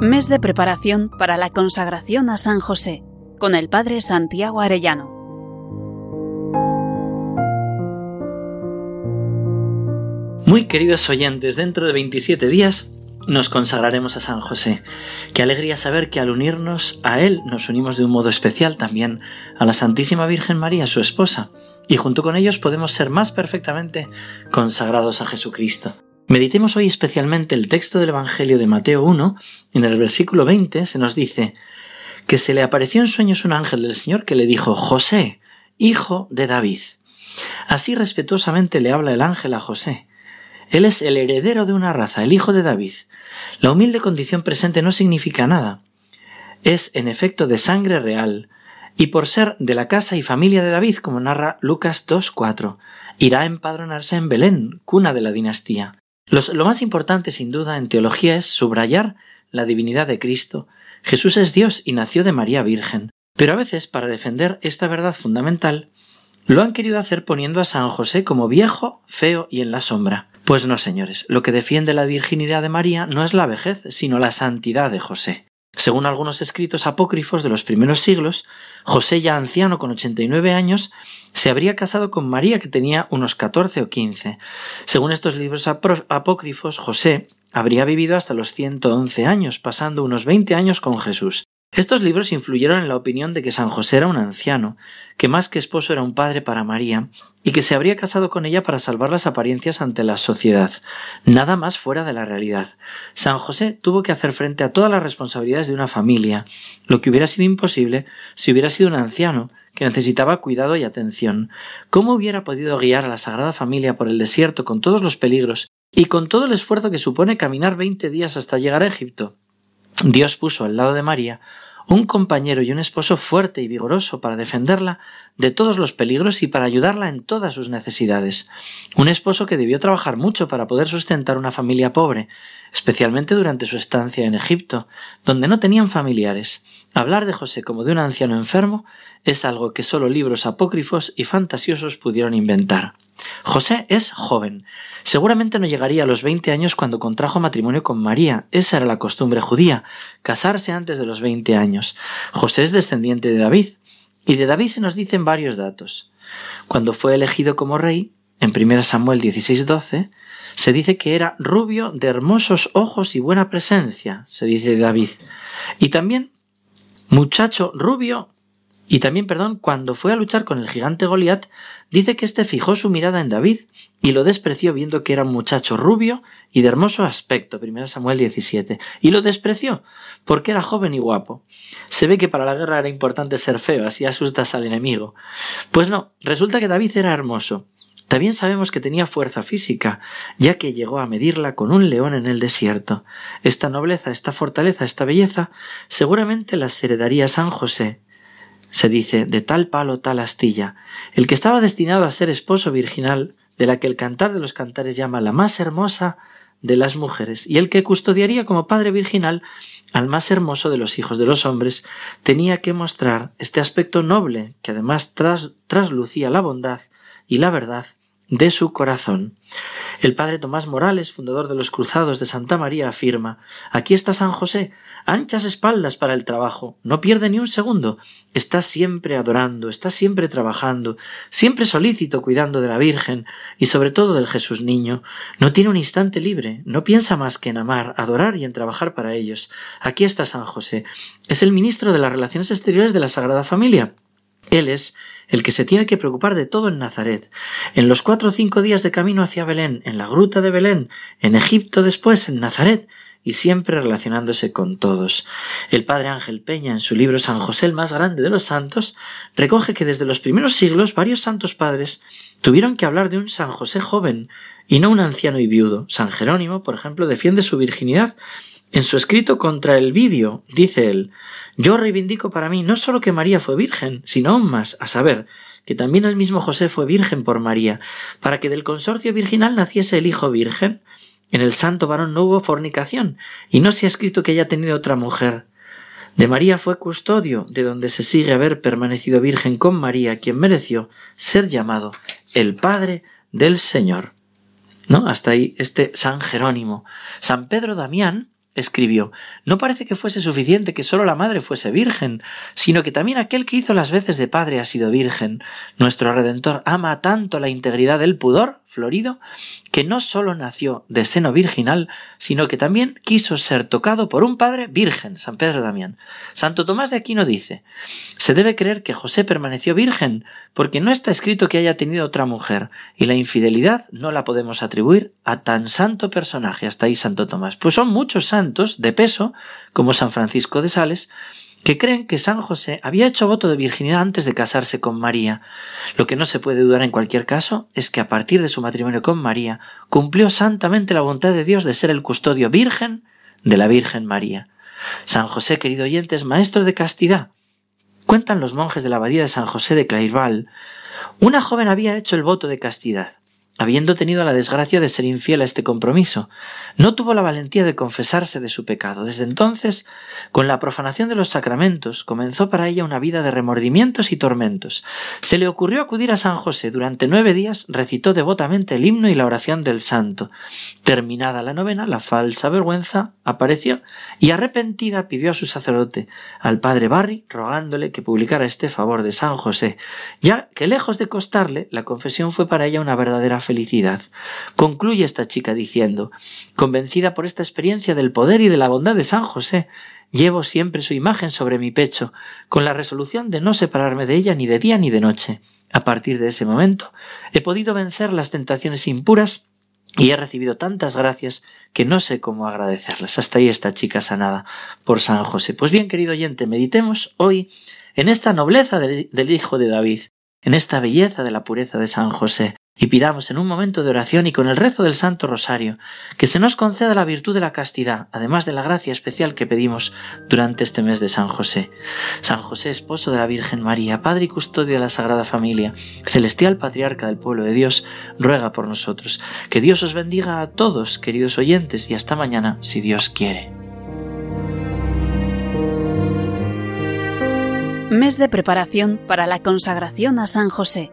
Mes de preparación para la consagración a San José con el Padre Santiago Arellano. Muy queridos oyentes, dentro de 27 días nos consagraremos a San José. Qué alegría saber que al unirnos a Él nos unimos de un modo especial también a la Santísima Virgen María, su esposa, y junto con ellos podemos ser más perfectamente consagrados a Jesucristo. Meditemos hoy especialmente el texto del Evangelio de Mateo 1. En el versículo 20 se nos dice que se le apareció en sueños un ángel del Señor que le dijo, José, hijo de David. Así respetuosamente le habla el ángel a José. Él es el heredero de una raza, el hijo de David. La humilde condición presente no significa nada. Es, en efecto, de sangre real, y por ser de la casa y familia de David, como narra Lucas 2.4, irá a empadronarse en Belén, cuna de la dinastía lo más importante, sin duda, en teología es subrayar la divinidad de Cristo. Jesús es Dios y nació de María Virgen. Pero a veces, para defender esta verdad fundamental, lo han querido hacer poniendo a San José como viejo, feo y en la sombra. Pues no, señores, lo que defiende la virginidad de María no es la vejez, sino la santidad de José. Según algunos escritos apócrifos de los primeros siglos, José ya anciano con 89 años se habría casado con María que tenía unos 14 o 15. Según estos libros apócrifos, José habría vivido hasta los 111 años, pasando unos 20 años con Jesús. Estos libros influyeron en la opinión de que San José era un anciano, que más que esposo era un padre para María, y que se habría casado con ella para salvar las apariencias ante la sociedad. Nada más fuera de la realidad. San José tuvo que hacer frente a todas las responsabilidades de una familia, lo que hubiera sido imposible si hubiera sido un anciano, que necesitaba cuidado y atención. ¿Cómo hubiera podido guiar a la Sagrada Familia por el desierto con todos los peligros y con todo el esfuerzo que supone caminar veinte días hasta llegar a Egipto? Dios puso al lado de María un compañero y un esposo fuerte y vigoroso para defenderla de todos los peligros y para ayudarla en todas sus necesidades. Un esposo que debió trabajar mucho para poder sustentar una familia pobre, especialmente durante su estancia en Egipto, donde no tenían familiares. Hablar de José como de un anciano enfermo es algo que solo libros apócrifos y fantasiosos pudieron inventar. José es joven. Seguramente no llegaría a los 20 años cuando contrajo matrimonio con María. Esa era la costumbre judía, casarse antes de los 20 años. José es descendiente de David. Y de David se nos dicen varios datos. Cuando fue elegido como rey, en 1 Samuel 16:12, se dice que era rubio de hermosos ojos y buena presencia, se dice de David. Y también muchacho rubio y también, perdón, cuando fue a luchar con el gigante Goliat, dice que éste fijó su mirada en David y lo despreció viendo que era un muchacho rubio y de hermoso aspecto, 1 Samuel 17, y lo despreció porque era joven y guapo. Se ve que para la guerra era importante ser feo, así asustas al enemigo. Pues no, resulta que David era hermoso. También sabemos que tenía fuerza física, ya que llegó a medirla con un león en el desierto. Esta nobleza, esta fortaleza, esta belleza, seguramente las heredaría San José, se dice de tal palo tal astilla, el que estaba destinado a ser esposo virginal, de la que el cantar de los cantares llama la más hermosa de las mujeres, y el que custodiaría como padre virginal al más hermoso de los hijos de los hombres, tenía que mostrar este aspecto noble, que además traslucía la bondad y la verdad de su corazón. El padre Tomás Morales, fundador de los Cruzados de Santa María, afirma Aquí está San José, anchas espaldas para el trabajo, no pierde ni un segundo, está siempre adorando, está siempre trabajando, siempre solícito cuidando de la Virgen y sobre todo del Jesús niño, no tiene un instante libre, no piensa más que en amar, adorar y en trabajar para ellos. Aquí está San José, es el ministro de las Relaciones Exteriores de la Sagrada Familia. Él es el que se tiene que preocupar de todo en Nazaret. En los cuatro o cinco días de camino hacia Belén, en la gruta de Belén, en Egipto después, en Nazaret, y siempre relacionándose con todos. El padre Ángel Peña, en su libro San José el más grande de los santos, recoge que desde los primeros siglos varios santos padres tuvieron que hablar de un San José joven y no un anciano y viudo. San Jerónimo, por ejemplo, defiende su virginidad. En su escrito contra el vídeo, dice él, yo reivindico para mí no solo que María fue virgen, sino aún más, a saber, que también el mismo José fue virgen por María, para que del consorcio virginal naciese el Hijo virgen. En el santo varón no hubo fornicación, y no se ha escrito que haya tenido otra mujer. De María fue custodio, de donde se sigue haber permanecido virgen con María, quien mereció ser llamado el Padre del Señor. ¿No? Hasta ahí este San Jerónimo. San Pedro Damián escribió, no parece que fuese suficiente que solo la madre fuese virgen, sino que también aquel que hizo las veces de padre ha sido virgen. Nuestro Redentor ama tanto la integridad del pudor, florido, que no solo nació de seno virginal, sino que también quiso ser tocado por un padre virgen, San Pedro Damián. Santo Tomás de Aquino dice, se debe creer que José permaneció virgen, porque no está escrito que haya tenido otra mujer, y la infidelidad no la podemos atribuir a tan santo personaje, hasta ahí Santo Tomás. Pues son muchos santos de peso, como San Francisco de Sales, que creen que San José había hecho voto de virginidad antes de casarse con María. Lo que no se puede dudar en cualquier caso es que a partir de su matrimonio con María cumplió santamente la voluntad de Dios de ser el custodio virgen de la Virgen María. San José, querido oyente, es maestro de castidad. Cuentan los monjes de la abadía de San José de Clairval. Una joven había hecho el voto de castidad habiendo tenido la desgracia de ser infiel a este compromiso. No tuvo la valentía de confesarse de su pecado. Desde entonces, con la profanación de los sacramentos, comenzó para ella una vida de remordimientos y tormentos. Se le ocurrió acudir a San José. Durante nueve días recitó devotamente el himno y la oración del santo. Terminada la novena, la falsa vergüenza apareció y arrepentida pidió a su sacerdote, al padre Barry, rogándole que publicara este favor de San José, ya que lejos de costarle, la confesión fue para ella una verdadera felicidad. Concluye esta chica diciendo, convencida por esta experiencia del poder y de la bondad de San José, llevo siempre su imagen sobre mi pecho, con la resolución de no separarme de ella ni de día ni de noche. A partir de ese momento he podido vencer las tentaciones impuras y he recibido tantas gracias que no sé cómo agradecerlas. Hasta ahí esta chica sanada por San José. Pues bien, querido oyente, meditemos hoy en esta nobleza del Hijo de David, en esta belleza de la pureza de San José, y pidamos en un momento de oración y con el rezo del Santo Rosario que se nos conceda la virtud de la castidad, además de la gracia especial que pedimos durante este mes de San José. San José, esposo de la Virgen María, Padre y custodio de la Sagrada Familia, celestial patriarca del pueblo de Dios, ruega por nosotros. Que Dios os bendiga a todos, queridos oyentes, y hasta mañana, si Dios quiere. Mes de preparación para la consagración a San José